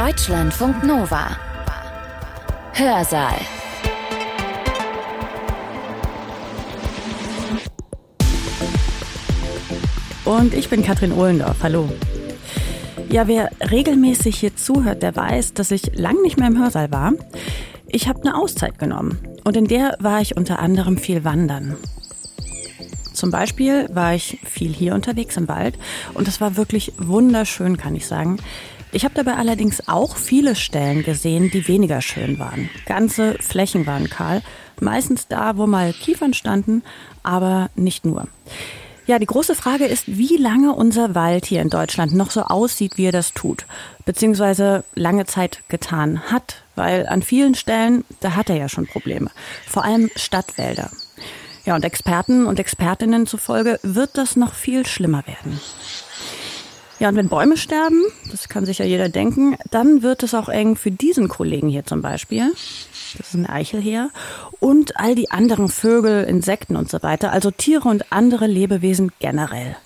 Deutschlandfunk Nova. Hörsaal. Und ich bin Katrin Ohlendorf. Hallo. Ja, wer regelmäßig hier zuhört, der weiß, dass ich lang nicht mehr im Hörsaal war. Ich habe eine Auszeit genommen. Und in der war ich unter anderem viel wandern. Zum Beispiel war ich viel hier unterwegs im Wald und es war wirklich wunderschön, kann ich sagen. Ich habe dabei allerdings auch viele Stellen gesehen, die weniger schön waren. Ganze Flächen waren kahl, meistens da, wo mal Kiefern standen, aber nicht nur. Ja, die große Frage ist, wie lange unser Wald hier in Deutschland noch so aussieht, wie er das tut, beziehungsweise lange Zeit getan hat, weil an vielen Stellen, da hat er ja schon Probleme, vor allem Stadtwälder. Ja, und Experten und Expertinnen zufolge wird das noch viel schlimmer werden. Ja, und wenn Bäume sterben, das kann sich ja jeder denken, dann wird es auch eng für diesen Kollegen hier zum Beispiel. Das ist ein Eichelheer. Und all die anderen Vögel, Insekten und so weiter, also Tiere und andere Lebewesen generell.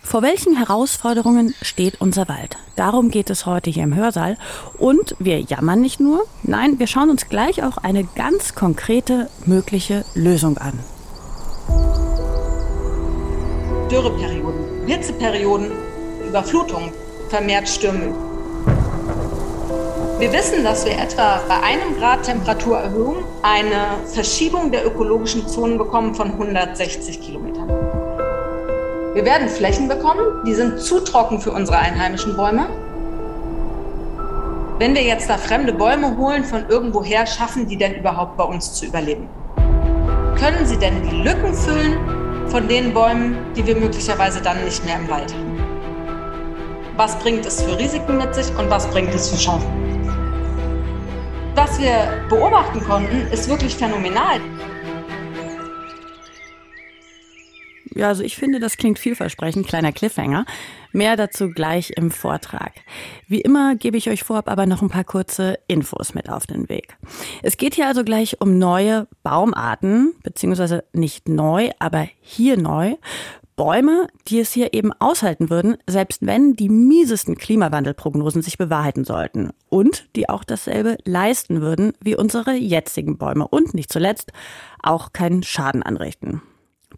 Vor welchen Herausforderungen steht unser Wald? Darum geht es heute hier im Hörsaal. Und wir jammern nicht nur, nein, wir schauen uns gleich auch eine ganz konkrete mögliche Lösung an. Dürreperioden, Hitzeperioden, Überflutungen, vermehrt Stürme. Wir wissen, dass wir etwa bei einem Grad Temperaturerhöhung eine Verschiebung der ökologischen Zonen bekommen von 160 Kilometern. Wir werden Flächen bekommen, die sind zu trocken für unsere einheimischen Bäume. Wenn wir jetzt da fremde Bäume holen von irgendwoher, schaffen die denn überhaupt bei uns zu überleben? Können sie denn die Lücken füllen von den Bäumen, die wir möglicherweise dann nicht mehr im Wald haben? Was bringt es für Risiken mit sich und was bringt es für Chancen? Was wir beobachten konnten, ist wirklich phänomenal. Ja, also ich finde, das klingt vielversprechend, kleiner Cliffhanger. Mehr dazu gleich im Vortrag. Wie immer gebe ich euch vorab aber noch ein paar kurze Infos mit auf den Weg. Es geht hier also gleich um neue Baumarten, beziehungsweise nicht neu, aber hier neu. Bäume, die es hier eben aushalten würden, selbst wenn die miesesten Klimawandelprognosen sich bewahrheiten sollten. Und die auch dasselbe leisten würden wie unsere jetzigen Bäume und nicht zuletzt auch keinen Schaden anrichten.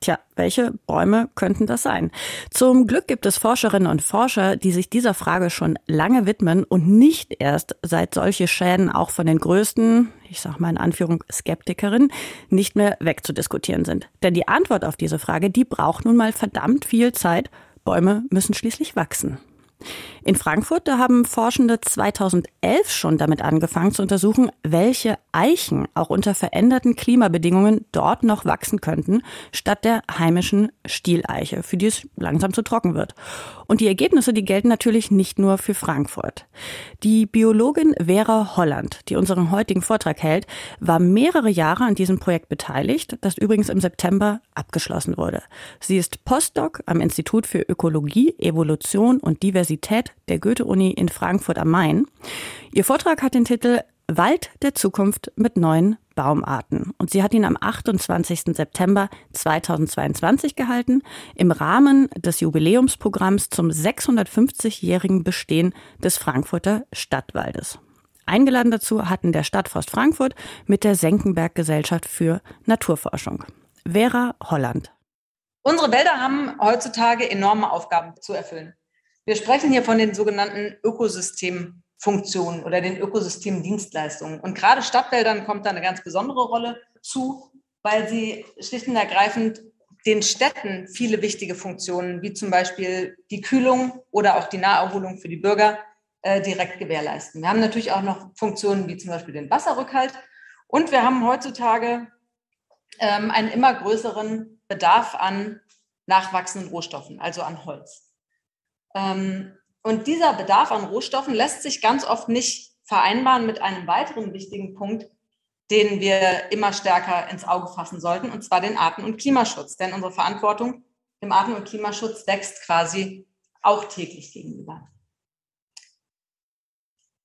Tja, welche Bäume könnten das sein? Zum Glück gibt es Forscherinnen und Forscher, die sich dieser Frage schon lange widmen und nicht erst seit solche Schäden auch von den größten, ich sag mal in Anführung Skeptikerinnen, nicht mehr wegzudiskutieren sind. Denn die Antwort auf diese Frage, die braucht nun mal verdammt viel Zeit. Bäume müssen schließlich wachsen. In Frankfurt, da haben Forschende 2011 schon damit angefangen zu untersuchen, welche Eichen auch unter veränderten Klimabedingungen dort noch wachsen könnten, statt der heimischen Stieleiche, für die es langsam zu trocken wird. Und die Ergebnisse, die gelten natürlich nicht nur für Frankfurt. Die Biologin Vera Holland, die unseren heutigen Vortrag hält, war mehrere Jahre an diesem Projekt beteiligt, das übrigens im September abgeschlossen wurde. Sie ist Postdoc am Institut für Ökologie, Evolution und Diversität der Goethe-Uni in Frankfurt am Main. Ihr Vortrag hat den Titel Wald der Zukunft mit neuen Baumarten. Und sie hat ihn am 28. September 2022 gehalten, im Rahmen des Jubiläumsprogramms zum 650-jährigen Bestehen des Frankfurter Stadtwaldes. Eingeladen dazu hatten der Stadtforst Frankfurt mit der Senckenberg Gesellschaft für Naturforschung. Vera Holland. Unsere Wälder haben heutzutage enorme Aufgaben zu erfüllen. Wir sprechen hier von den sogenannten Ökosystemfunktionen oder den Ökosystemdienstleistungen. Und gerade Stadtwäldern kommt da eine ganz besondere Rolle zu, weil sie schlicht und ergreifend den Städten viele wichtige Funktionen, wie zum Beispiel die Kühlung oder auch die Naherholung für die Bürger, äh, direkt gewährleisten. Wir haben natürlich auch noch Funktionen wie zum Beispiel den Wasserrückhalt. Und wir haben heutzutage ähm, einen immer größeren Bedarf an nachwachsenden Rohstoffen, also an Holz. Ähm, und dieser Bedarf an Rohstoffen lässt sich ganz oft nicht vereinbaren mit einem weiteren wichtigen Punkt, den wir immer stärker ins Auge fassen sollten, und zwar den Arten- und Klimaschutz. Denn unsere Verantwortung im Arten- und Klimaschutz wächst quasi auch täglich gegenüber.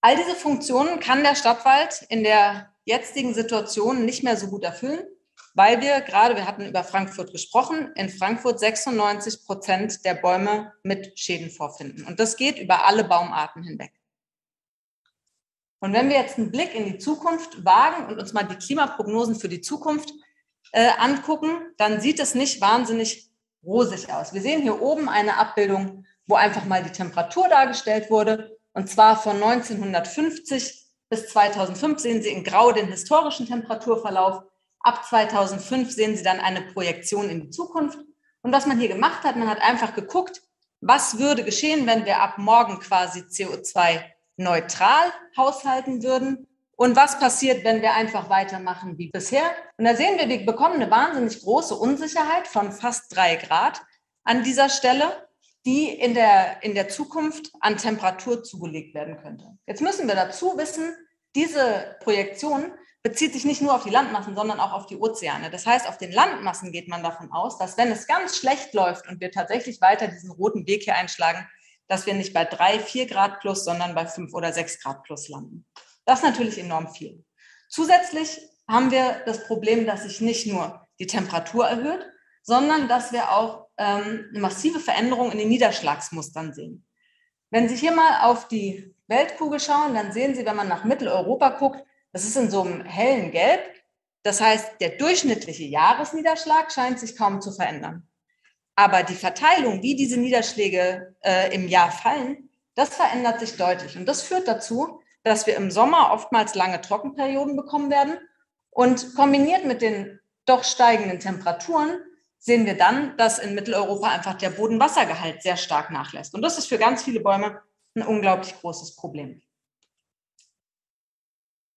All diese Funktionen kann der Stadtwald in der jetzigen Situation nicht mehr so gut erfüllen weil wir gerade, wir hatten über Frankfurt gesprochen, in Frankfurt 96 Prozent der Bäume mit Schäden vorfinden. Und das geht über alle Baumarten hinweg. Und wenn wir jetzt einen Blick in die Zukunft wagen und uns mal die Klimaprognosen für die Zukunft äh, angucken, dann sieht es nicht wahnsinnig rosig aus. Wir sehen hier oben eine Abbildung, wo einfach mal die Temperatur dargestellt wurde. Und zwar von 1950 bis 2005 sehen Sie in Grau den historischen Temperaturverlauf. Ab 2005 sehen Sie dann eine Projektion in die Zukunft. Und was man hier gemacht hat, man hat einfach geguckt, was würde geschehen, wenn wir ab morgen quasi CO2 neutral haushalten würden und was passiert, wenn wir einfach weitermachen wie bisher. Und da sehen wir, wir bekommen eine wahnsinnig große Unsicherheit von fast drei Grad an dieser Stelle, die in der, in der Zukunft an Temperatur zugelegt werden könnte. Jetzt müssen wir dazu wissen, diese Projektion bezieht sich nicht nur auf die Landmassen, sondern auch auf die Ozeane. Das heißt, auf den Landmassen geht man davon aus, dass wenn es ganz schlecht läuft und wir tatsächlich weiter diesen roten Weg hier einschlagen, dass wir nicht bei drei, vier Grad plus, sondern bei fünf oder sechs Grad plus landen. Das ist natürlich enorm viel. Zusätzlich haben wir das Problem, dass sich nicht nur die Temperatur erhöht, sondern dass wir auch ähm, eine massive Veränderung in den Niederschlagsmustern sehen. Wenn Sie hier mal auf die Weltkugel schauen, dann sehen Sie, wenn man nach Mitteleuropa guckt, das ist in so einem hellen Gelb. Das heißt, der durchschnittliche Jahresniederschlag scheint sich kaum zu verändern. Aber die Verteilung, wie diese Niederschläge äh, im Jahr fallen, das verändert sich deutlich. Und das führt dazu, dass wir im Sommer oftmals lange Trockenperioden bekommen werden. Und kombiniert mit den doch steigenden Temperaturen sehen wir dann, dass in Mitteleuropa einfach der Bodenwassergehalt sehr stark nachlässt. Und das ist für ganz viele Bäume ein unglaublich großes Problem.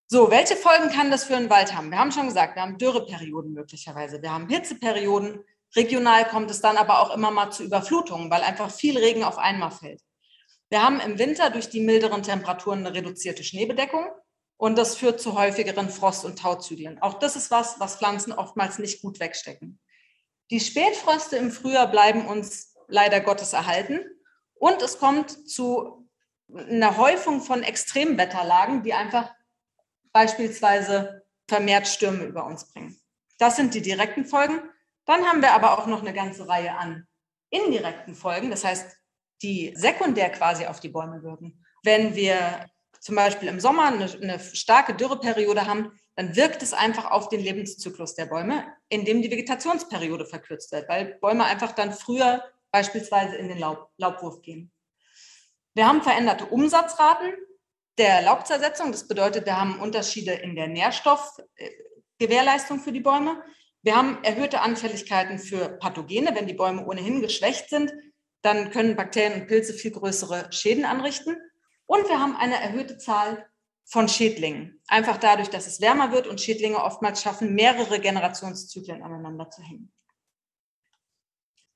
So, welche Folgen kann das für einen Wald haben? Wir haben schon gesagt, wir haben Dürreperioden möglicherweise, wir haben Hitzeperioden. Regional kommt es dann aber auch immer mal zu Überflutungen, weil einfach viel Regen auf einmal fällt. Wir haben im Winter durch die milderen Temperaturen eine reduzierte Schneebedeckung und das führt zu häufigeren Frost- und Tauzyklen. Auch das ist was, was Pflanzen oftmals nicht gut wegstecken. Die Spätfröste im Frühjahr bleiben uns leider Gottes erhalten und es kommt zu einer Häufung von Extremwetterlagen, die einfach beispielsweise vermehrt Stürme über uns bringen. Das sind die direkten Folgen. Dann haben wir aber auch noch eine ganze Reihe an indirekten Folgen, das heißt, die sekundär quasi auf die Bäume wirken. Wenn wir zum Beispiel im Sommer eine, eine starke Dürreperiode haben, dann wirkt es einfach auf den Lebenszyklus der Bäume, indem die Vegetationsperiode verkürzt wird, weil Bäume einfach dann früher beispielsweise in den Laub, Laubwurf gehen. Wir haben veränderte Umsatzraten der Laubzersetzung. Das bedeutet, wir haben Unterschiede in der Nährstoffgewährleistung für die Bäume. Wir haben erhöhte Anfälligkeiten für Pathogene. Wenn die Bäume ohnehin geschwächt sind, dann können Bakterien und Pilze viel größere Schäden anrichten. Und wir haben eine erhöhte Zahl von Schädlingen. Einfach dadurch, dass es wärmer wird und Schädlinge oftmals schaffen, mehrere Generationszyklen aneinander zu hängen.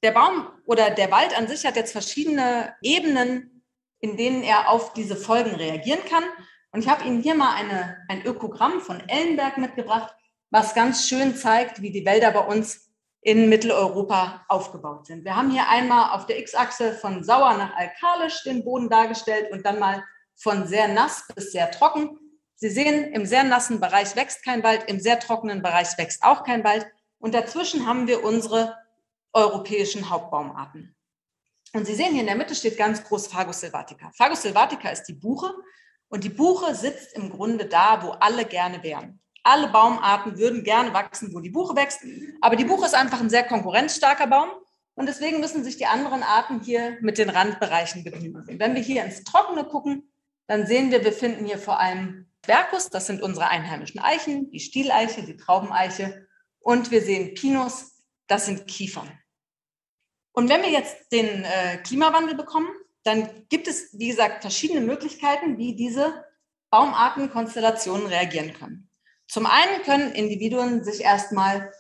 Der Baum oder der Wald an sich hat jetzt verschiedene Ebenen in denen er auf diese Folgen reagieren kann. Und ich habe Ihnen hier mal eine, ein Ökogramm von Ellenberg mitgebracht, was ganz schön zeigt, wie die Wälder bei uns in Mitteleuropa aufgebaut sind. Wir haben hier einmal auf der X-Achse von sauer nach alkalisch den Boden dargestellt und dann mal von sehr nass bis sehr trocken. Sie sehen, im sehr nassen Bereich wächst kein Wald, im sehr trockenen Bereich wächst auch kein Wald. Und dazwischen haben wir unsere europäischen Hauptbaumarten. Und Sie sehen hier in der Mitte steht ganz groß Fagus sylvatica. Fagus sylvatica ist die Buche und die Buche sitzt im Grunde da, wo alle gerne wären. Alle Baumarten würden gerne wachsen, wo die Buche wächst, aber die Buche ist einfach ein sehr konkurrenzstarker Baum und deswegen müssen sich die anderen Arten hier mit den Randbereichen begnügen. Wenn wir hier ins Trockene gucken, dann sehen wir, wir finden hier vor allem Quercus, das sind unsere einheimischen Eichen, die Stieleiche, die Traubeneiche und wir sehen Pinus, das sind Kiefern. Und wenn wir jetzt den äh, Klimawandel bekommen, dann gibt es, wie gesagt, verschiedene Möglichkeiten, wie diese Baumartenkonstellationen reagieren können. Zum einen können Individuen sich erstmal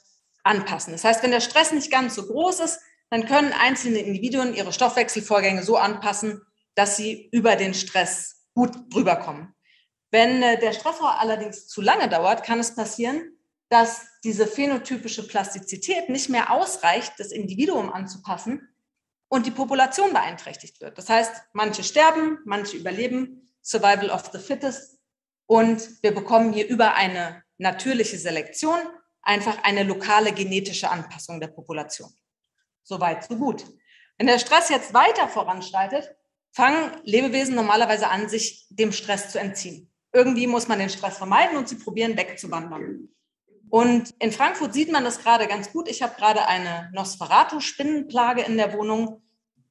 anpassen. Das heißt, wenn der Stress nicht ganz so groß ist, dann können einzelne Individuen ihre Stoffwechselvorgänge so anpassen, dass sie über den Stress gut rüberkommen. Wenn äh, der Stressor allerdings zu lange dauert, kann es passieren, dass diese phänotypische Plastizität nicht mehr ausreicht, das Individuum anzupassen und die Population beeinträchtigt wird. Das heißt, manche sterben, manche überleben, Survival of the Fittest. Und wir bekommen hier über eine natürliche Selektion einfach eine lokale genetische Anpassung der Population. Soweit, so gut. Wenn der Stress jetzt weiter voranschreitet, fangen Lebewesen normalerweise an, sich dem Stress zu entziehen. irgendwie muss man den Stress vermeiden und sie probieren wegzuwandern. Und in Frankfurt sieht man das gerade ganz gut. Ich habe gerade eine Nosferatu-Spinnenplage in der Wohnung.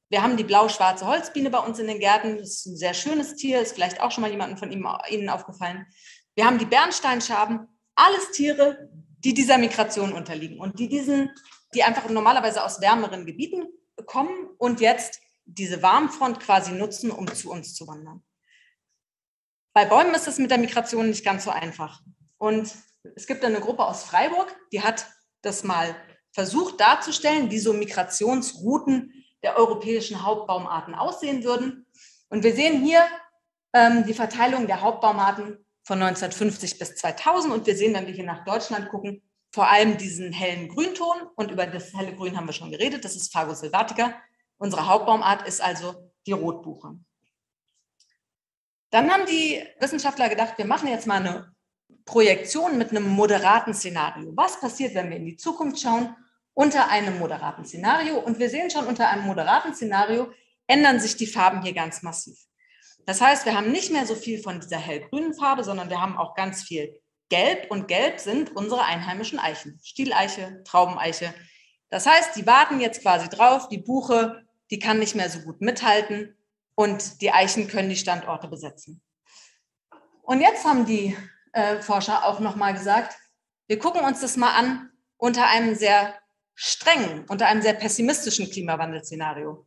Wir haben die blau-schwarze Holzbiene bei uns in den Gärten. Das ist ein sehr schönes Tier, ist vielleicht auch schon mal jemandem von Ihnen aufgefallen. Wir haben die Bernsteinschaben, alles Tiere, die dieser Migration unterliegen und die diesen, die einfach normalerweise aus wärmeren Gebieten kommen und jetzt diese Warmfront quasi nutzen, um zu uns zu wandern. Bei Bäumen ist es mit der Migration nicht ganz so einfach. Und es gibt eine Gruppe aus Freiburg, die hat das mal versucht darzustellen, wie so Migrationsrouten der europäischen Hauptbaumarten aussehen würden. Und wir sehen hier ähm, die Verteilung der Hauptbaumarten von 1950 bis 2000. Und wir sehen, wenn wir hier nach Deutschland gucken, vor allem diesen hellen Grünton. Und über das helle Grün haben wir schon geredet. Das ist Fagus sylvatica. Unsere Hauptbaumart ist also die Rotbuche. Dann haben die Wissenschaftler gedacht, wir machen jetzt mal eine Projektion mit einem moderaten Szenario. Was passiert, wenn wir in die Zukunft schauen unter einem moderaten Szenario? Und wir sehen schon, unter einem moderaten Szenario ändern sich die Farben hier ganz massiv. Das heißt, wir haben nicht mehr so viel von dieser hellgrünen Farbe, sondern wir haben auch ganz viel Gelb. Und Gelb sind unsere einheimischen Eichen. Stieleiche, Traubeneiche. Das heißt, die warten jetzt quasi drauf. Die Buche, die kann nicht mehr so gut mithalten. Und die Eichen können die Standorte besetzen. Und jetzt haben die Forscher auch nochmal gesagt, wir gucken uns das mal an unter einem sehr strengen, unter einem sehr pessimistischen Klimawandelszenario.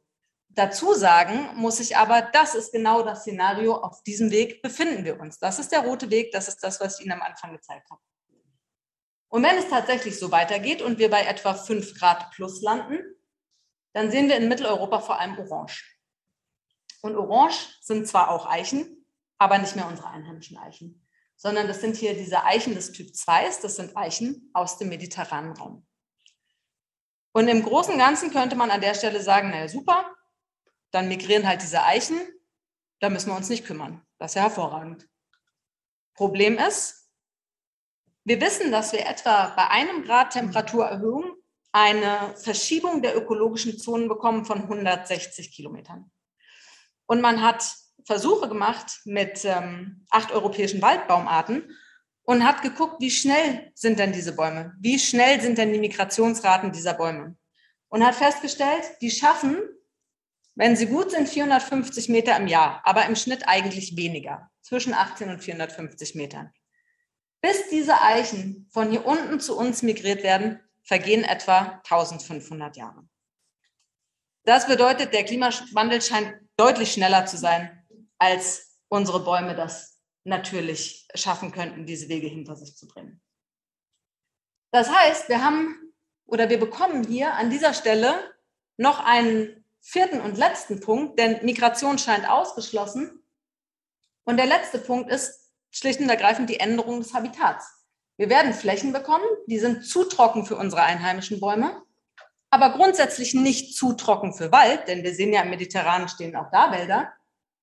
Dazu sagen muss ich aber, das ist genau das Szenario, auf diesem Weg befinden wir uns. Das ist der rote Weg, das ist das, was ich Ihnen am Anfang gezeigt habe. Und wenn es tatsächlich so weitergeht und wir bei etwa 5 Grad plus landen, dann sehen wir in Mitteleuropa vor allem Orange. Und Orange sind zwar auch Eichen, aber nicht mehr unsere einheimischen Eichen sondern das sind hier diese Eichen des Typ 2, das sind Eichen aus dem mediterranen Raum. Und im Großen und Ganzen könnte man an der Stelle sagen, naja, super, dann migrieren halt diese Eichen, da müssen wir uns nicht kümmern. Das ist ja hervorragend. Problem ist, wir wissen, dass wir etwa bei einem Grad Temperaturerhöhung eine Verschiebung der ökologischen Zonen bekommen von 160 Kilometern. Und man hat Versuche gemacht mit ähm, acht europäischen Waldbaumarten und hat geguckt, wie schnell sind denn diese Bäume? Wie schnell sind denn die Migrationsraten dieser Bäume? Und hat festgestellt, die schaffen, wenn sie gut sind, 450 Meter im Jahr, aber im Schnitt eigentlich weniger, zwischen 18 und 450 Metern. Bis diese Eichen von hier unten zu uns migriert werden, vergehen etwa 1500 Jahre. Das bedeutet, der Klimawandel scheint deutlich schneller zu sein, als unsere Bäume das natürlich schaffen könnten, diese Wege hinter sich zu bringen. Das heißt, wir haben oder wir bekommen hier an dieser Stelle noch einen vierten und letzten Punkt, denn Migration scheint ausgeschlossen. Und der letzte Punkt ist schlicht und ergreifend die Änderung des Habitats. Wir werden Flächen bekommen, die sind zu trocken für unsere einheimischen Bäume, aber grundsätzlich nicht zu trocken für Wald, denn wir sehen ja im Mediterranen stehen auch da Wälder.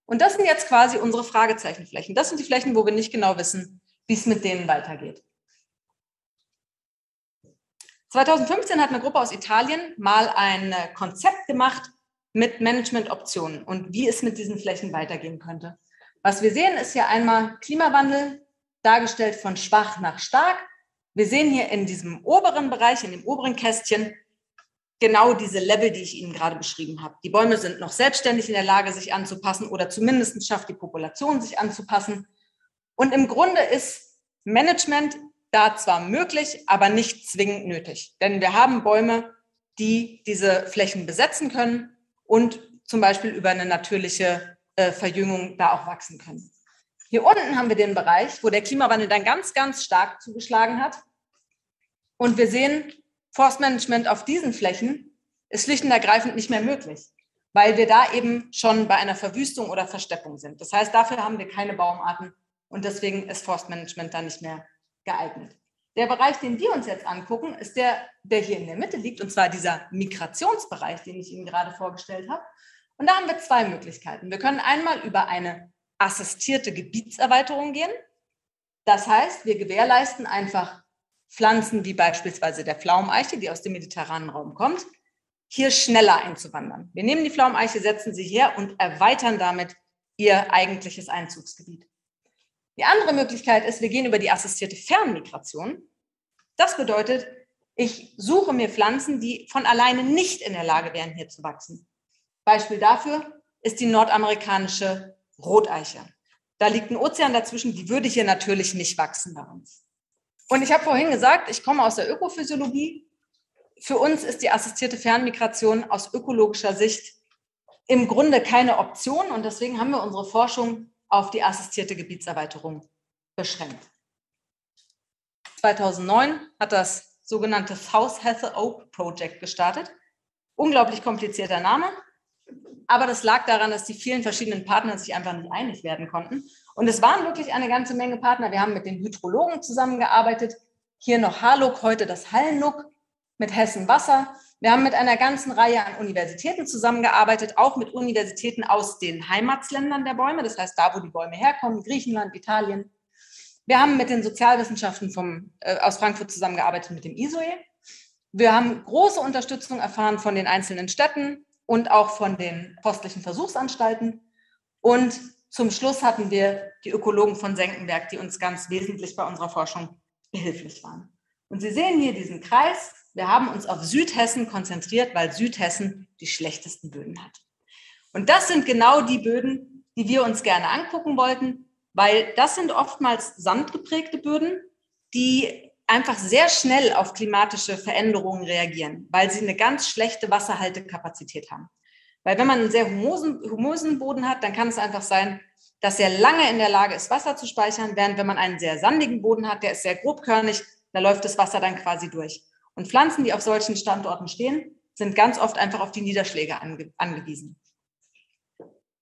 Und das sind jetzt quasi unsere Fragezeichenflächen. Das sind die Flächen, wo wir nicht genau wissen, wie es mit denen weitergeht. 2015 hat eine Gruppe aus Italien mal ein Konzept gemacht mit Managementoptionen und wie es mit diesen Flächen weitergehen könnte. Was wir sehen, ist hier einmal Klimawandel dargestellt von schwach nach stark. Wir sehen hier in diesem oberen Bereich, in dem oberen Kästchen, genau diese Level, die ich Ihnen gerade beschrieben habe. Die Bäume sind noch selbstständig in der Lage, sich anzupassen oder zumindest schafft die Population, sich anzupassen. Und im Grunde ist Management da zwar möglich, aber nicht zwingend nötig. Denn wir haben Bäume, die diese Flächen besetzen können und zum Beispiel über eine natürliche äh, Verjüngung da auch wachsen können. Hier unten haben wir den Bereich, wo der Klimawandel dann ganz, ganz stark zugeschlagen hat. Und wir sehen, Forstmanagement auf diesen Flächen ist schlicht und ergreifend nicht mehr möglich, weil wir da eben schon bei einer Verwüstung oder Versteppung sind. Das heißt, dafür haben wir keine Baumarten und deswegen ist Forstmanagement da nicht mehr geeignet. Der Bereich, den wir uns jetzt angucken, ist der, der hier in der Mitte liegt, und zwar dieser Migrationsbereich, den ich Ihnen gerade vorgestellt habe. Und da haben wir zwei Möglichkeiten. Wir können einmal über eine assistierte Gebietserweiterung gehen. Das heißt, wir gewährleisten einfach Pflanzen wie beispielsweise der Pflaumeiche, die aus dem mediterranen Raum kommt, hier schneller einzuwandern. Wir nehmen die Pflaumeiche, setzen sie her und erweitern damit ihr eigentliches Einzugsgebiet. Die andere Möglichkeit ist, wir gehen über die assistierte Fernmigration. Das bedeutet, ich suche mir Pflanzen, die von alleine nicht in der Lage wären, hier zu wachsen. Beispiel dafür ist die nordamerikanische Roteiche. Da liegt ein Ozean dazwischen, die würde hier natürlich nicht wachsen bei uns. Und ich habe vorhin gesagt, ich komme aus der Ökophysiologie. Für uns ist die assistierte Fernmigration aus ökologischer Sicht im Grunde keine Option und deswegen haben wir unsere Forschung auf die assistierte Gebietserweiterung beschränkt. 2009 hat das sogenannte South Heather Oak Project gestartet. Unglaublich komplizierter Name, aber das lag daran, dass die vielen verschiedenen Partner sich einfach nicht einig werden konnten. Und es waren wirklich eine ganze Menge Partner. Wir haben mit den Hydrologen zusammengearbeitet. Hier noch Haluk, heute das Hallnuck mit Hessen Wasser. Wir haben mit einer ganzen Reihe an Universitäten zusammengearbeitet, auch mit Universitäten aus den Heimatsländern der Bäume, das heißt da, wo die Bäume herkommen, Griechenland, Italien. Wir haben mit den Sozialwissenschaften vom, äh, aus Frankfurt zusammengearbeitet mit dem ISOE. Wir haben große Unterstützung erfahren von den einzelnen Städten und auch von den postlichen Versuchsanstalten. Und zum Schluss hatten wir die Ökologen von Senckenberg, die uns ganz wesentlich bei unserer Forschung behilflich waren. Und Sie sehen hier diesen Kreis wir haben uns auf Südhessen konzentriert, weil Südhessen die schlechtesten Böden hat. Und das sind genau die Böden, die wir uns gerne angucken wollten, weil das sind oftmals sandgeprägte Böden, die einfach sehr schnell auf klimatische Veränderungen reagieren, weil sie eine ganz schlechte Wasserhaltekapazität haben. Weil wenn man einen sehr humosen, humosen Boden hat, dann kann es einfach sein, dass er lange in der Lage ist, Wasser zu speichern, während wenn man einen sehr sandigen Boden hat, der ist sehr grobkörnig, da läuft das Wasser dann quasi durch. Und Pflanzen, die auf solchen Standorten stehen, sind ganz oft einfach auf die Niederschläge ange angewiesen.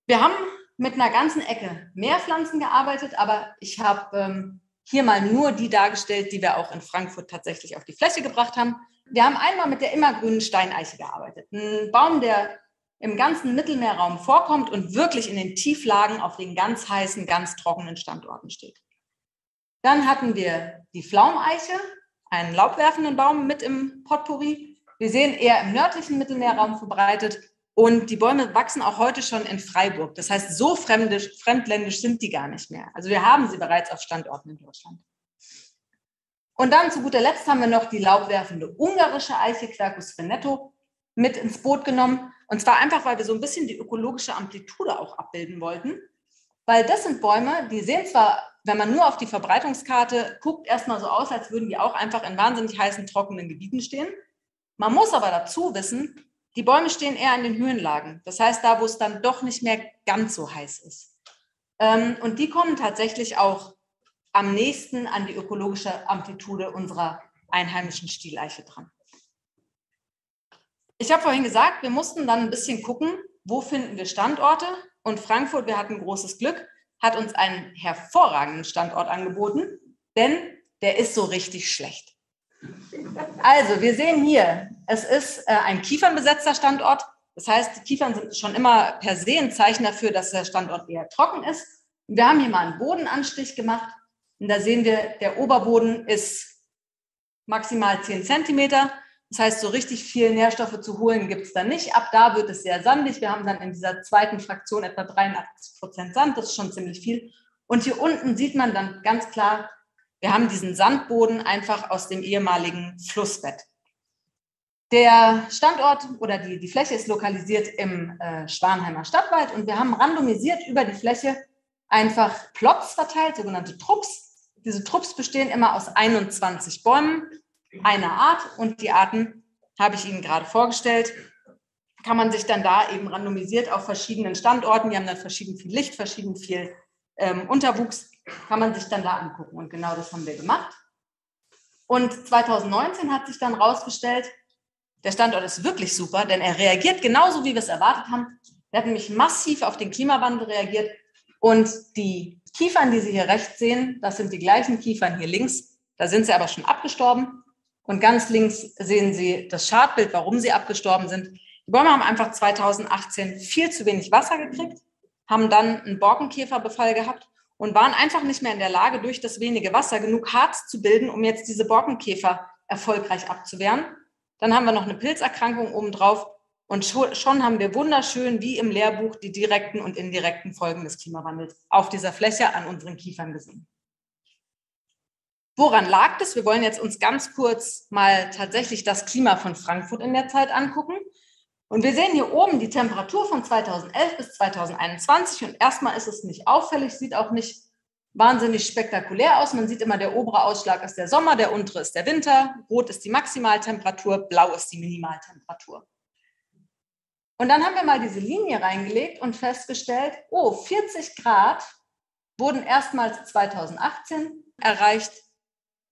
Wir haben mit einer ganzen Ecke mehr Pflanzen gearbeitet, aber ich habe ähm, hier mal nur die dargestellt, die wir auch in Frankfurt tatsächlich auf die Fläche gebracht haben. Wir haben einmal mit der immergrünen Steineiche gearbeitet. Ein Baum, der im ganzen Mittelmeerraum vorkommt und wirklich in den Tieflagen auf den ganz heißen, ganz trockenen Standorten steht. Dann hatten wir die Pflaumeiche, einen laubwerfenden Baum mit im Potpourri. Wir sehen eher im nördlichen Mittelmeerraum verbreitet. Und die Bäume wachsen auch heute schon in Freiburg. Das heißt, so fremdisch, fremdländisch sind die gar nicht mehr. Also wir haben sie bereits auf Standorten in Deutschland. Und dann zu guter Letzt haben wir noch die laubwerfende ungarische Eiche Quercus venetto mit ins Boot genommen. Und zwar einfach, weil wir so ein bisschen die ökologische Amplitude auch abbilden wollten. Weil das sind Bäume, die sehen zwar wenn man nur auf die Verbreitungskarte guckt, erstmal so aus, als würden die auch einfach in wahnsinnig heißen, trockenen Gebieten stehen. Man muss aber dazu wissen, die Bäume stehen eher in den Höhenlagen. Das heißt, da, wo es dann doch nicht mehr ganz so heiß ist. Ähm, und die kommen tatsächlich auch am nächsten an die ökologische Amplitude unserer einheimischen Stieleiche dran. Ich habe vorhin gesagt, wir mussten dann ein bisschen gucken, wo finden wir Standorte. Und Frankfurt, wir hatten großes Glück, hat uns einen hervorragenden Standort angeboten, denn der ist so richtig schlecht. Also, wir sehen hier, es ist äh, ein kiefernbesetzter Standort. Das heißt, Kiefern sind schon immer per se ein Zeichen dafür, dass der Standort eher trocken ist. Wir haben hier mal einen Bodenanstich gemacht. Und da sehen wir, der Oberboden ist maximal 10 Zentimeter. Das heißt, so richtig viel Nährstoffe zu holen gibt es da nicht. Ab da wird es sehr sandig. Wir haben dann in dieser zweiten Fraktion etwa 83 Prozent Sand. Das ist schon ziemlich viel. Und hier unten sieht man dann ganz klar, wir haben diesen Sandboden einfach aus dem ehemaligen Flussbett. Der Standort oder die, die Fläche ist lokalisiert im äh, Schwanheimer Stadtwald und wir haben randomisiert über die Fläche einfach Plots verteilt, sogenannte Trupps. Diese Trupps bestehen immer aus 21 Bäumen einer Art und die Arten habe ich Ihnen gerade vorgestellt. Kann man sich dann da eben randomisiert auf verschiedenen Standorten, die haben dann verschieden viel Licht, verschieden viel ähm, Unterwuchs, kann man sich dann da angucken. Und genau das haben wir gemacht. Und 2019 hat sich dann herausgestellt, der Standort ist wirklich super, denn er reagiert genauso, wie wir es erwartet haben. Er hat nämlich massiv auf den Klimawandel reagiert. Und die Kiefern, die Sie hier rechts sehen, das sind die gleichen Kiefern hier links. Da sind sie aber schon abgestorben. Und ganz links sehen Sie das Chartbild, warum sie abgestorben sind. Die Bäume haben einfach 2018 viel zu wenig Wasser gekriegt, haben dann einen Borkenkäferbefall gehabt und waren einfach nicht mehr in der Lage, durch das wenige Wasser genug Harz zu bilden, um jetzt diese Borkenkäfer erfolgreich abzuwehren. Dann haben wir noch eine Pilzerkrankung obendrauf Und schon haben wir wunderschön wie im Lehrbuch die direkten und indirekten Folgen des Klimawandels auf dieser Fläche an unseren Kiefern gesehen. Woran lag das? Wir wollen jetzt uns ganz kurz mal tatsächlich das Klima von Frankfurt in der Zeit angucken. Und wir sehen hier oben die Temperatur von 2011 bis 2021. Und erstmal ist es nicht auffällig, sieht auch nicht wahnsinnig spektakulär aus. Man sieht immer, der obere Ausschlag ist der Sommer, der untere ist der Winter, rot ist die Maximaltemperatur, blau ist die Minimaltemperatur. Und dann haben wir mal diese Linie reingelegt und festgestellt, oh, 40 Grad wurden erstmals 2018 erreicht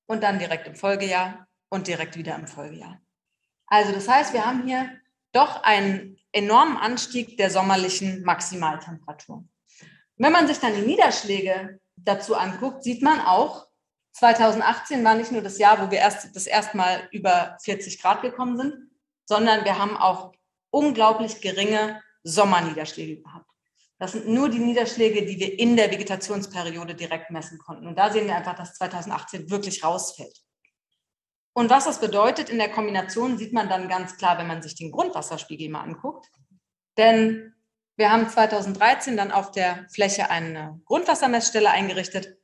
und dann direkt im Folgejahr und direkt wieder im Folgejahr. Also das heißt, wir haben hier doch einen enormen Anstieg der sommerlichen Maximaltemperatur. Wenn man sich dann die Niederschläge dazu anguckt, sieht man auch, 2018 war nicht nur das Jahr, wo wir erst das erste Mal über 40 Grad gekommen sind, sondern wir haben auch unglaublich geringe Sommerniederschläge gehabt. Das sind nur die Niederschläge, die wir in der Vegetationsperiode direkt messen konnten. Und da sehen wir einfach, dass 2018 wirklich rausfällt. Und was das bedeutet in der Kombination, sieht man dann ganz klar, wenn man sich den Grundwasserspiegel mal anguckt. Denn wir haben 2013 dann auf der Fläche eine Grundwassermessstelle eingerichtet.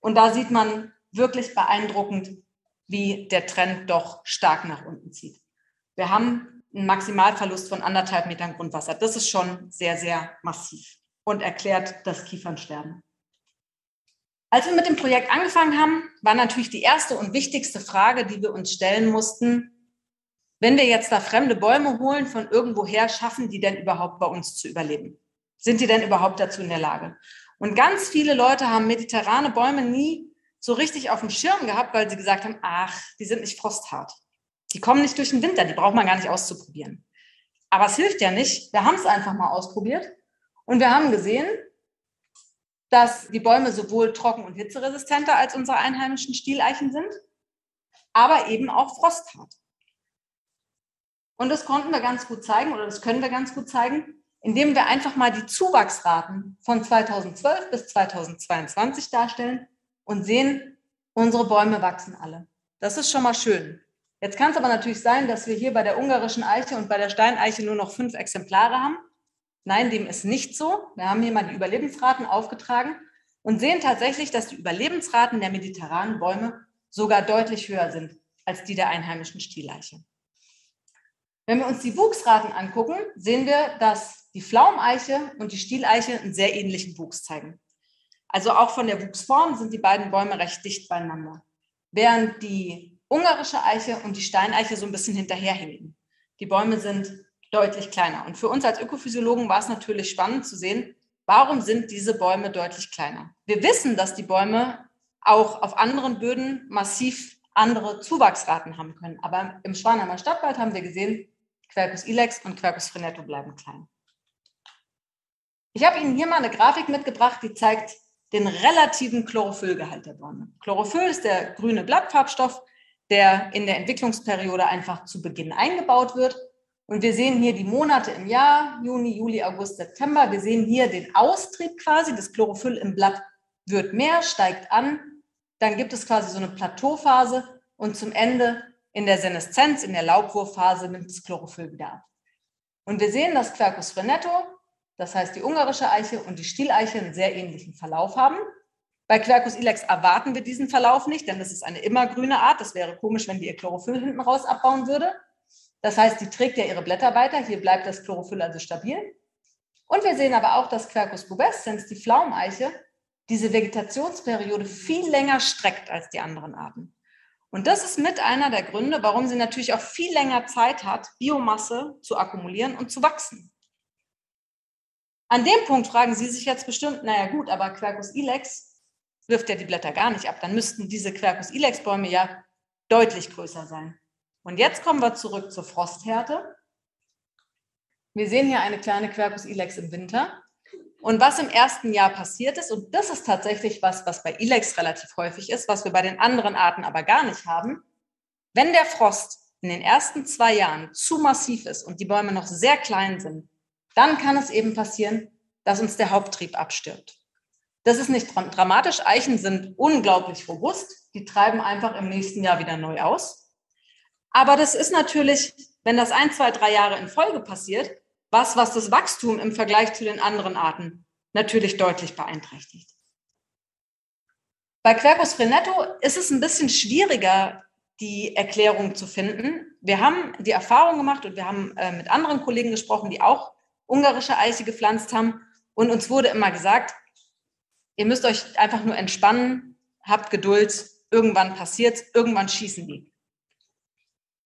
Und da sieht man wirklich beeindruckend, wie der Trend doch stark nach unten zieht. Wir haben einen Maximalverlust von anderthalb Metern Grundwasser. Das ist schon sehr, sehr massiv und erklärt das Kiefernsterben. Als wir mit dem Projekt angefangen haben, war natürlich die erste und wichtigste Frage, die wir uns stellen mussten, wenn wir jetzt da fremde Bäume holen von irgendwoher, schaffen die denn überhaupt bei uns zu überleben? Sind die denn überhaupt dazu in der Lage? Und ganz viele Leute haben mediterrane Bäume nie so richtig auf dem Schirm gehabt, weil sie gesagt haben, ach, die sind nicht frosthart. Die kommen nicht durch den Winter, die braucht man gar nicht auszuprobieren. Aber es hilft ja nicht. Wir haben es einfach mal ausprobiert und wir haben gesehen, dass die Bäume sowohl trocken- und hitzeresistenter als unsere einheimischen Stieleichen sind, aber eben auch frosthart. Und das konnten wir ganz gut zeigen oder das können wir ganz gut zeigen, indem wir einfach mal die Zuwachsraten von 2012 bis 2022 darstellen und sehen, unsere Bäume wachsen alle. Das ist schon mal schön. Jetzt kann es aber natürlich sein, dass wir hier bei der ungarischen Eiche und bei der Steineiche nur noch fünf Exemplare haben Nein, dem ist nicht so. Wir haben hier mal die Überlebensraten aufgetragen und sehen tatsächlich, dass die Überlebensraten der mediterranen Bäume sogar deutlich höher sind als die der einheimischen Stieleiche. Wenn wir uns die Wuchsraten angucken, sehen wir, dass die Pflaumeiche und die Stieleiche einen sehr ähnlichen Wuchs zeigen. Also auch von der Wuchsform sind die beiden Bäume recht dicht beieinander. Während die ungarische Eiche und die Steineiche so ein bisschen hinterherhinken. Die Bäume sind deutlich kleiner. Und für uns als Ökophysiologen war es natürlich spannend zu sehen, warum sind diese Bäume deutlich kleiner. Wir wissen, dass die Bäume auch auf anderen Böden massiv andere Zuwachsraten haben können. Aber im Schwanheimer Stadtwald haben wir gesehen, Quercus ilex und Quercus frenetto bleiben klein. Ich habe Ihnen hier mal eine Grafik mitgebracht, die zeigt den relativen Chlorophyllgehalt der Bäume. Chlorophyll ist der grüne Blattfarbstoff, der in der Entwicklungsperiode einfach zu Beginn eingebaut wird und wir sehen hier die Monate im Jahr, Juni, Juli, August, September. Wir sehen hier den Austrieb quasi. Das Chlorophyll im Blatt wird mehr, steigt an. Dann gibt es quasi so eine Plateauphase und zum Ende in der Seneszenz, in der Laubwurfphase, nimmt das Chlorophyll wieder ab. Und wir sehen, dass Quercus frenetto, das heißt die ungarische Eiche und die Stieleiche, einen sehr ähnlichen Verlauf haben. Bei Quercus ilex erwarten wir diesen Verlauf nicht, denn das ist eine immergrüne Art. Das wäre komisch, wenn die ihr Chlorophyll hinten raus abbauen würde. Das heißt, die trägt ja ihre Blätter weiter. Hier bleibt das Chlorophyll also stabil. Und wir sehen aber auch, dass Quercus pubescens, die Pflaumeiche, diese Vegetationsperiode viel länger streckt als die anderen Arten. Und das ist mit einer der Gründe, warum sie natürlich auch viel länger Zeit hat, Biomasse zu akkumulieren und zu wachsen. An dem Punkt fragen Sie sich jetzt bestimmt, naja gut, aber Quercus ilex wirft ja die Blätter gar nicht ab. Dann müssten diese Quercus ilex Bäume ja deutlich größer sein. Und jetzt kommen wir zurück zur Frosthärte. Wir sehen hier eine kleine Quercus ilex im Winter. Und was im ersten Jahr passiert ist, und das ist tatsächlich was, was bei Ilex relativ häufig ist, was wir bei den anderen Arten aber gar nicht haben, wenn der Frost in den ersten zwei Jahren zu massiv ist und die Bäume noch sehr klein sind, dann kann es eben passieren, dass uns der Haupttrieb abstirbt. Das ist nicht dramatisch. Eichen sind unglaublich robust. Die treiben einfach im nächsten Jahr wieder neu aus. Aber das ist natürlich wenn das ein, zwei, drei Jahre in Folge passiert, was, was das Wachstum im Vergleich zu den anderen Arten natürlich deutlich beeinträchtigt. Bei Quercus frenetto ist es ein bisschen schwieriger, die Erklärung zu finden. Wir haben die Erfahrung gemacht und wir haben äh, mit anderen Kollegen gesprochen, die auch ungarische Eiche gepflanzt haben. Und uns wurde immer gesagt, ihr müsst euch einfach nur entspannen, habt Geduld, irgendwann passiert irgendwann schießen die.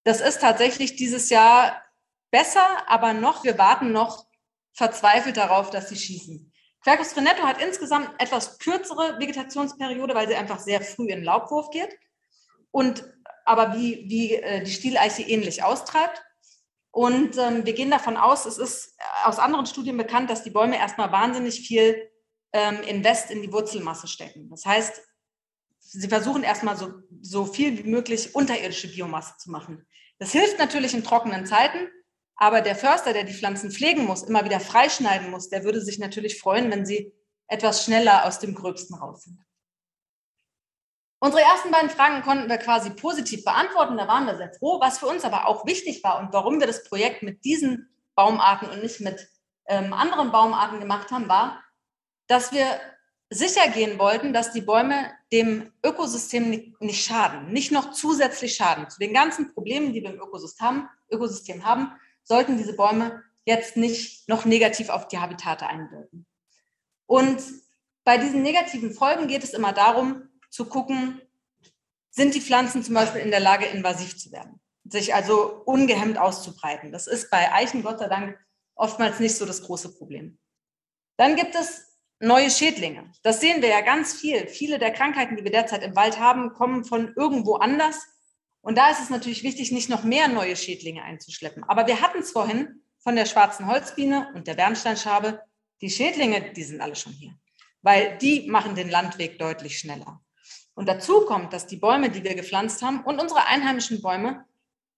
Das ist tatsächlich dieses Jahr besser, aber noch, wir warten noch verzweifelt darauf, dass sie schießen. Quercus frenetto hat insgesamt etwas kürzere Vegetationsperiode, weil sie einfach sehr früh in Laubwurf geht und aber wie, wie äh, die Stieleiche ähnlich austreibt. Und ähm, wir gehen davon aus, es ist aus anderen Studien bekannt, dass die Bäume erstmal wahnsinnig viel ähm, Invest in die Wurzelmasse stecken. Das heißt, sie versuchen erstmal so, so viel wie möglich unterirdische Biomasse zu machen. Das hilft natürlich in trockenen Zeiten, aber der Förster, der die Pflanzen pflegen muss, immer wieder freischneiden muss, der würde sich natürlich freuen, wenn sie etwas schneller aus dem Gröbsten raus sind. Unsere ersten beiden Fragen konnten wir quasi positiv beantworten. Da waren wir sehr froh. Was für uns aber auch wichtig war und warum wir das Projekt mit diesen Baumarten und nicht mit ähm, anderen Baumarten gemacht haben, war, dass wir sicher gehen wollten, dass die Bäume dem Ökosystem nicht, schaden, nicht noch zusätzlich schaden. Zu den ganzen Problemen, die wir im Ökosystem, Ökosystem haben, sollten diese Bäume jetzt nicht noch negativ auf die Habitate einwirken. Und bei diesen negativen Folgen geht es immer darum, zu gucken, sind die Pflanzen zum Beispiel in der Lage, invasiv zu werden, sich also ungehemmt auszubreiten. Das ist bei Eichen, Gott sei Dank, oftmals nicht so das große Problem. Dann gibt es neue Schädlinge. Das sehen wir ja ganz viel. Viele der Krankheiten, die wir derzeit im Wald haben, kommen von irgendwo anders. Und da ist es natürlich wichtig, nicht noch mehr neue Schädlinge einzuschleppen. Aber wir hatten es vorhin von der schwarzen Holzbiene und der Bernsteinschabe. Die Schädlinge, die sind alle schon hier, weil die machen den Landweg deutlich schneller. Und dazu kommt, dass die Bäume, die wir gepflanzt haben und unsere einheimischen Bäume,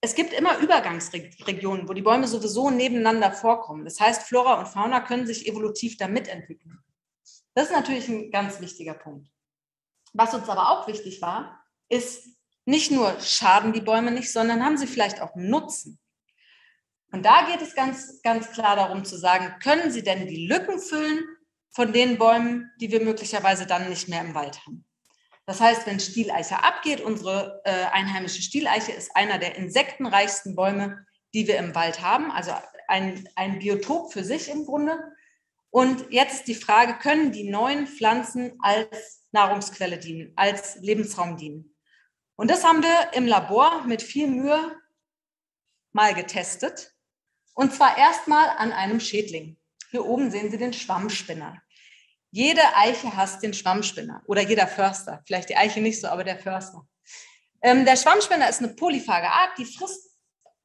es gibt immer Übergangsregionen, wo die Bäume sowieso nebeneinander vorkommen. Das heißt, Flora und Fauna können sich evolutiv da mitentwickeln. Das ist natürlich ein ganz wichtiger Punkt. Was uns aber auch wichtig war, ist nicht nur schaden die Bäume nicht, sondern haben sie vielleicht auch Nutzen. Und da geht es ganz, ganz klar darum zu sagen, können sie denn die Lücken füllen von den Bäumen, die wir möglicherweise dann nicht mehr im Wald haben? Das heißt, wenn Stieleiche abgeht, unsere äh, einheimische Stieleiche ist einer der insektenreichsten Bäume, die wir im Wald haben, also ein, ein Biotop für sich im Grunde. Und jetzt die Frage, können die neuen Pflanzen als Nahrungsquelle dienen, als Lebensraum dienen? Und das haben wir im Labor mit viel Mühe mal getestet. Und zwar erstmal an einem Schädling. Hier oben sehen Sie den Schwammspinner. Jede Eiche hasst den Schwammspinner oder jeder Förster. Vielleicht die Eiche nicht so, aber der Förster. Ähm, der Schwammspinner ist eine polyphage Art, die frisst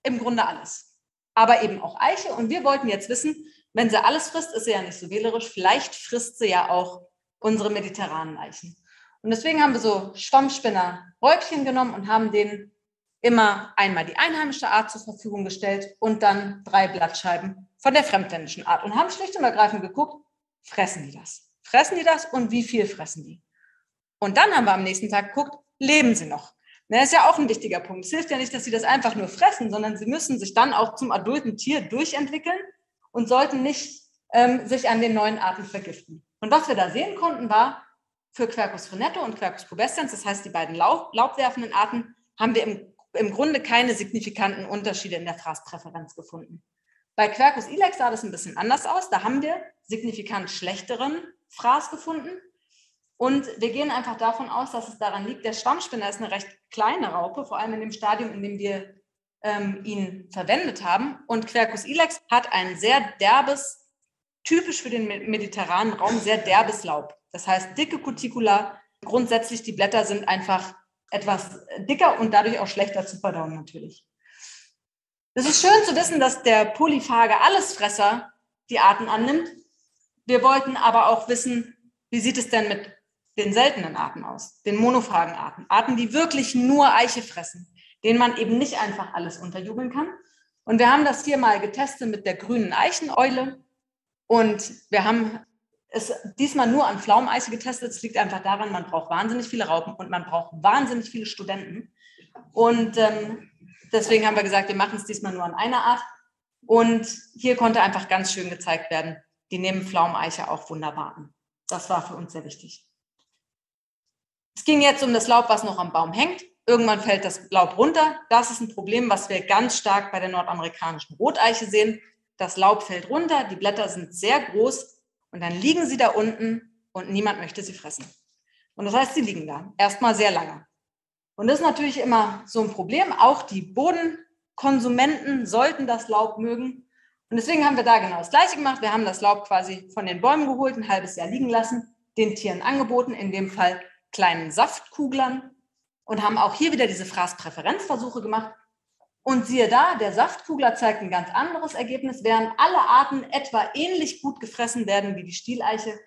im Grunde alles. Aber eben auch Eiche. Und wir wollten jetzt wissen, wenn sie alles frisst, ist sie ja nicht so wählerisch. Vielleicht frisst sie ja auch unsere mediterranen Eichen. Und deswegen haben wir so Schwammspinner-Räubchen genommen und haben denen immer einmal die einheimische Art zur Verfügung gestellt und dann drei Blattscheiben von der fremdländischen Art und haben schlicht und ergreifend geguckt, fressen die das? Fressen die das und wie viel fressen die? Und dann haben wir am nächsten Tag geguckt, leben sie noch? Das ist ja auch ein wichtiger Punkt. Es hilft ja nicht, dass sie das einfach nur fressen, sondern sie müssen sich dann auch zum adulten Tier durchentwickeln und sollten nicht ähm, sich an den neuen Arten vergiften. Und was wir da sehen konnten, war, für Quercus frenetto und Quercus pubescens, das heißt die beiden Laub, laubwerfenden Arten, haben wir im, im Grunde keine signifikanten Unterschiede in der Fraßpräferenz gefunden. Bei Quercus ilex sah das ein bisschen anders aus. Da haben wir signifikant schlechteren Fraß gefunden. Und wir gehen einfach davon aus, dass es daran liegt, der Schwammspinner ist eine recht kleine Raupe, vor allem in dem Stadium, in dem wir ähm, ihn verwendet haben. Und Quercus ilex hat ein sehr derbes, typisch für den mediterranen Raum, sehr derbes Laub. Das heißt, dicke Cuticula. Grundsätzlich, die Blätter sind einfach etwas dicker und dadurch auch schlechter zu verdauen natürlich. Es ist schön zu wissen, dass der polyphage Allesfresser die Arten annimmt. Wir wollten aber auch wissen, wie sieht es denn mit den seltenen Arten aus, den monophagen Arten, Arten, die wirklich nur Eiche fressen, denen man eben nicht einfach alles unterjubeln kann. Und wir haben das hier mal getestet mit der grünen Eicheneule und wir haben es diesmal nur an Pflaumeiche getestet. Es liegt einfach daran, man braucht wahnsinnig viele Raupen und man braucht wahnsinnig viele Studenten. Und ähm, Deswegen haben wir gesagt, wir machen es diesmal nur an einer Art. Und hier konnte einfach ganz schön gezeigt werden, die nehmen Pflaumeiche auch wunderbar an. Das war für uns sehr wichtig. Es ging jetzt um das Laub, was noch am Baum hängt. Irgendwann fällt das Laub runter. Das ist ein Problem, was wir ganz stark bei der nordamerikanischen Roteiche sehen. Das Laub fällt runter, die Blätter sind sehr groß und dann liegen sie da unten und niemand möchte sie fressen. Und das heißt, sie liegen da erstmal sehr lange. Und das ist natürlich immer so ein Problem. Auch die Bodenkonsumenten sollten das Laub mögen. Und deswegen haben wir da genau das Gleiche gemacht. Wir haben das Laub quasi von den Bäumen geholt, ein halbes Jahr liegen lassen, den Tieren angeboten, in dem Fall kleinen Saftkuglern und haben auch hier wieder diese Fraßpräferenzversuche gemacht. Und siehe da, der Saftkugler zeigt ein ganz anderes Ergebnis. Während alle Arten etwa ähnlich gut gefressen werden wie die Stieleiche,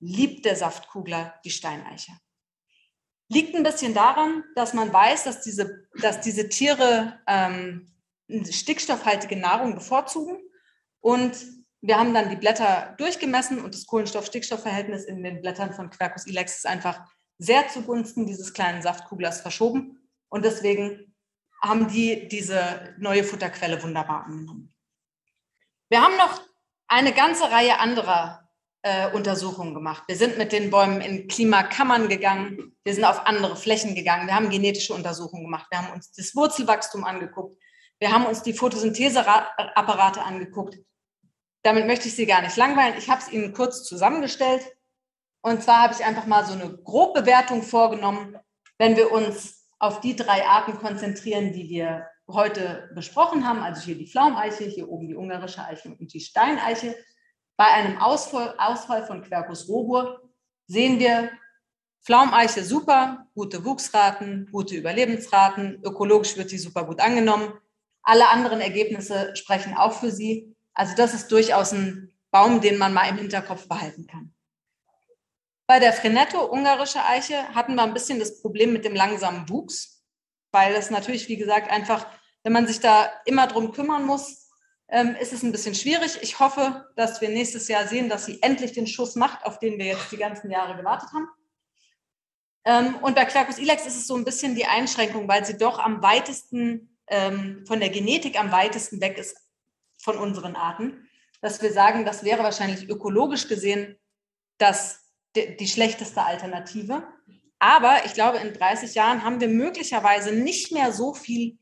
liebt der Saftkugler die Steineiche. Liegt ein bisschen daran, dass man weiß, dass diese, dass diese Tiere ähm, stickstoffhaltige Nahrung bevorzugen. Und wir haben dann die Blätter durchgemessen und das Kohlenstoff-Stickstoff-Verhältnis in den Blättern von Quercus ilex ist einfach sehr zugunsten dieses kleinen Saftkuglers verschoben. Und deswegen haben die diese neue Futterquelle wunderbar angenommen. Wir haben noch eine ganze Reihe anderer äh, Untersuchungen gemacht. Wir sind mit den Bäumen in Klimakammern gegangen, wir sind auf andere Flächen gegangen, wir haben genetische Untersuchungen gemacht, wir haben uns das Wurzelwachstum angeguckt, wir haben uns die Photosyntheseapparate angeguckt. Damit möchte ich Sie gar nicht langweilen. Ich habe es Ihnen kurz zusammengestellt. Und zwar habe ich einfach mal so eine Grobbewertung vorgenommen, wenn wir uns auf die drei Arten konzentrieren, die wir heute besprochen haben, also hier die Pflaumeiche, hier oben die ungarische Eiche und die Steineiche. Bei einem Ausfall, Ausfall von Quercus robur sehen wir Pflaumeiche super, gute Wuchsraten, gute Überlebensraten, ökologisch wird sie super gut angenommen. Alle anderen Ergebnisse sprechen auch für sie. Also das ist durchaus ein Baum, den man mal im Hinterkopf behalten kann. Bei der Frenetto, ungarische Eiche, hatten wir ein bisschen das Problem mit dem langsamen Wuchs, weil das natürlich, wie gesagt, einfach, wenn man sich da immer drum kümmern muss, ähm, ist es ein bisschen schwierig. Ich hoffe, dass wir nächstes Jahr sehen, dass sie endlich den Schuss macht, auf den wir jetzt die ganzen Jahre gewartet haben. Ähm, und bei Quercus ilex ist es so ein bisschen die Einschränkung, weil sie doch am weitesten ähm, von der Genetik am weitesten weg ist von unseren Arten, dass wir sagen, das wäre wahrscheinlich ökologisch gesehen das die, die schlechteste Alternative. Aber ich glaube, in 30 Jahren haben wir möglicherweise nicht mehr so viel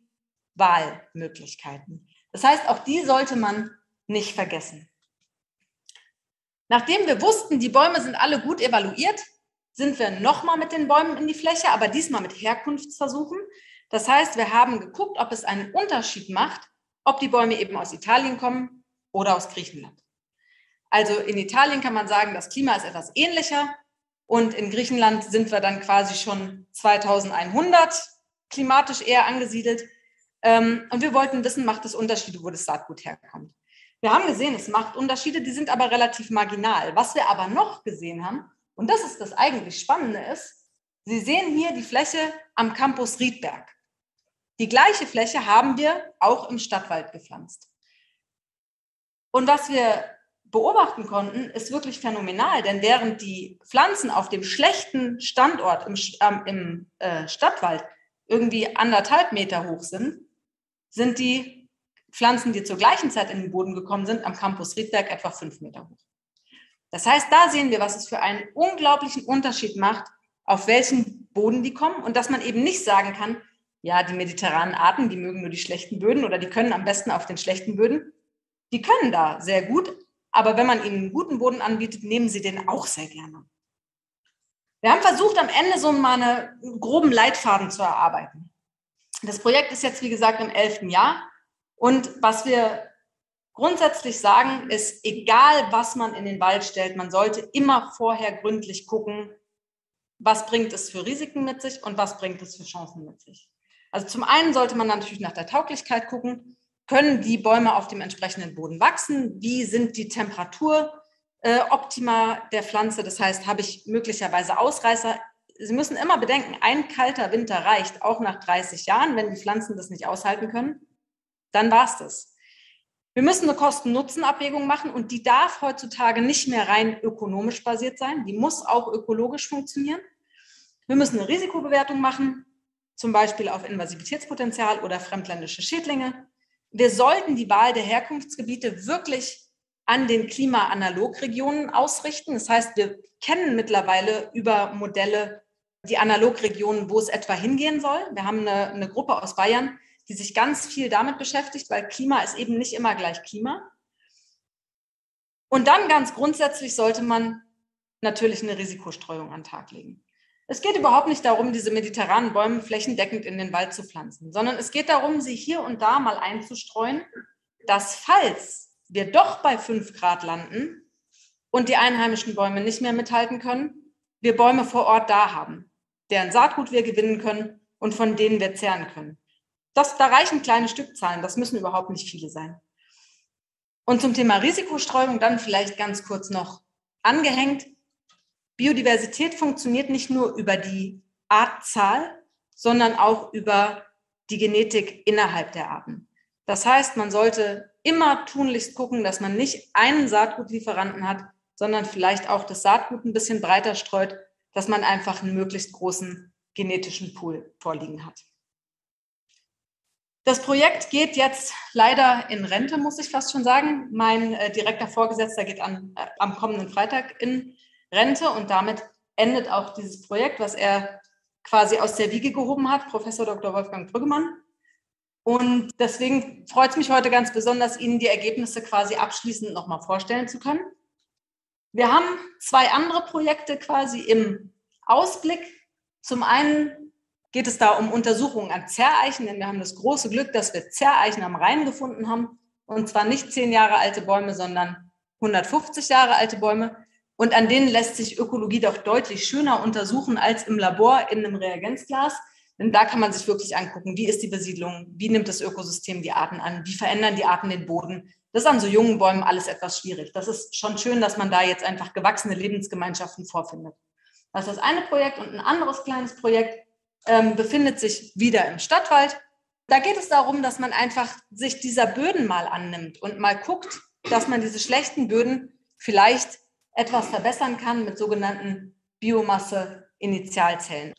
Wahlmöglichkeiten. Das heißt, auch die sollte man nicht vergessen. Nachdem wir wussten, die Bäume sind alle gut evaluiert, sind wir nochmal mit den Bäumen in die Fläche, aber diesmal mit Herkunftsversuchen. Das heißt, wir haben geguckt, ob es einen Unterschied macht, ob die Bäume eben aus Italien kommen oder aus Griechenland. Also in Italien kann man sagen, das Klima ist etwas ähnlicher und in Griechenland sind wir dann quasi schon 2100 klimatisch eher angesiedelt. Ähm, und wir wollten wissen, macht es Unterschiede, wo das Saatgut herkommt. Wir haben gesehen, es macht Unterschiede, die sind aber relativ marginal. Was wir aber noch gesehen haben, und das ist das eigentlich Spannende ist, Sie sehen hier die Fläche am Campus Riedberg. Die gleiche Fläche haben wir auch im Stadtwald gepflanzt. Und was wir beobachten konnten, ist wirklich phänomenal. Denn während die Pflanzen auf dem schlechten Standort im, äh, im äh, Stadtwald irgendwie anderthalb Meter hoch sind, sind die Pflanzen, die zur gleichen Zeit in den Boden gekommen sind, am Campus Riedberg etwa fünf Meter hoch. Das heißt, da sehen wir, was es für einen unglaublichen Unterschied macht, auf welchen Boden die kommen und dass man eben nicht sagen kann, ja, die mediterranen Arten, die mögen nur die schlechten Böden oder die können am besten auf den schlechten Böden. Die können da sehr gut, aber wenn man ihnen einen guten Boden anbietet, nehmen sie den auch sehr gerne. Wir haben versucht, am Ende so mal einen groben Leitfaden zu erarbeiten. Das Projekt ist jetzt, wie gesagt, im elften Jahr. Und was wir grundsätzlich sagen, ist, egal was man in den Wald stellt, man sollte immer vorher gründlich gucken, was bringt es für Risiken mit sich und was bringt es für Chancen mit sich. Also zum einen sollte man natürlich nach der Tauglichkeit gucken können die Bäume auf dem entsprechenden Boden wachsen? Wie sind die Temperaturoptima äh, der Pflanze? Das heißt, habe ich möglicherweise Ausreißer? Sie müssen immer bedenken, ein kalter Winter reicht auch nach 30 Jahren. Wenn die Pflanzen das nicht aushalten können, dann war es das. Wir müssen eine Kosten-Nutzen-Abwägung machen und die darf heutzutage nicht mehr rein ökonomisch basiert sein. Die muss auch ökologisch funktionieren. Wir müssen eine Risikobewertung machen zum Beispiel auf Invasivitätspotenzial oder fremdländische Schädlinge. Wir sollten die Wahl der Herkunftsgebiete wirklich an den Klimaanalogregionen ausrichten. Das heißt, wir kennen mittlerweile über Modelle die Analogregionen, wo es etwa hingehen soll. Wir haben eine, eine Gruppe aus Bayern, die sich ganz viel damit beschäftigt, weil Klima ist eben nicht immer gleich Klima. Und dann ganz grundsätzlich sollte man natürlich eine Risikostreuung an den Tag legen. Es geht überhaupt nicht darum, diese mediterranen Bäume flächendeckend in den Wald zu pflanzen, sondern es geht darum, sie hier und da mal einzustreuen, dass falls wir doch bei fünf Grad landen und die einheimischen Bäume nicht mehr mithalten können, wir Bäume vor Ort da haben, deren Saatgut wir gewinnen können und von denen wir zehren können. Das, da reichen kleine Stückzahlen, das müssen überhaupt nicht viele sein. Und zum Thema Risikostreuung dann vielleicht ganz kurz noch angehängt. Biodiversität funktioniert nicht nur über die Artzahl, sondern auch über die Genetik innerhalb der Arten. Das heißt, man sollte immer tunlichst gucken, dass man nicht einen Saatgutlieferanten hat, sondern vielleicht auch das Saatgut ein bisschen breiter streut, dass man einfach einen möglichst großen genetischen Pool vorliegen hat. Das Projekt geht jetzt leider in Rente, muss ich fast schon sagen. Mein äh, direkter Vorgesetzter geht an, äh, am kommenden Freitag in Rente und damit endet auch dieses Projekt, was er quasi aus der Wiege gehoben hat, Professor Dr. Wolfgang Brüggemann. Und deswegen freut es mich heute ganz besonders, Ihnen die Ergebnisse quasi abschließend nochmal vorstellen zu können. Wir haben zwei andere Projekte quasi im Ausblick. Zum einen geht es da um Untersuchungen an Zerreichen, denn wir haben das große Glück, dass wir Zerreichen am Rhein gefunden haben. Und zwar nicht zehn Jahre alte Bäume, sondern 150 Jahre alte Bäume. Und an denen lässt sich Ökologie doch deutlich schöner untersuchen als im Labor in einem Reagenzglas. Denn da kann man sich wirklich angucken, wie ist die Besiedlung, wie nimmt das Ökosystem die Arten an, wie verändern die Arten den Boden. Das ist an so jungen Bäumen alles etwas schwierig. Das ist schon schön, dass man da jetzt einfach gewachsene Lebensgemeinschaften vorfindet. Das ist das eine Projekt und ein anderes kleines Projekt ähm, befindet sich wieder im Stadtwald. Da geht es darum, dass man einfach sich dieser Böden mal annimmt und mal guckt, dass man diese schlechten Böden vielleicht etwas verbessern kann mit sogenannten Biomasse-Initialzellen.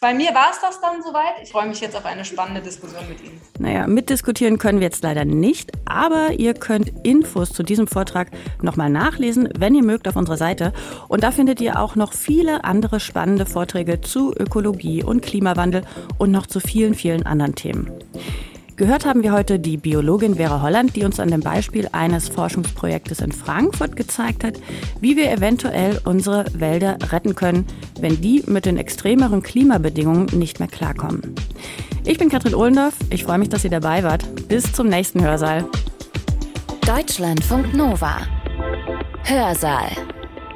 Bei mir war es das dann soweit. Ich freue mich jetzt auf eine spannende Diskussion mit Ihnen. Naja, mitdiskutieren können wir jetzt leider nicht, aber ihr könnt Infos zu diesem Vortrag nochmal nachlesen, wenn ihr mögt, auf unserer Seite. Und da findet ihr auch noch viele andere spannende Vorträge zu Ökologie und Klimawandel und noch zu vielen, vielen anderen Themen. Gehört haben wir heute die Biologin Vera Holland, die uns an dem Beispiel eines Forschungsprojektes in Frankfurt gezeigt hat, wie wir eventuell unsere Wälder retten können, wenn die mit den extremeren Klimabedingungen nicht mehr klarkommen. Ich bin Katrin Ohlendorf. Ich freue mich, dass ihr dabei wart. Bis zum nächsten Hörsaal. Deutschlandfunk Nova. Hörsaal.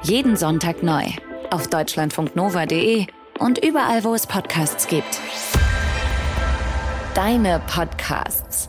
Jeden Sonntag neu. Auf deutschlandfunknova.de und überall, wo es Podcasts gibt deine Podcasts.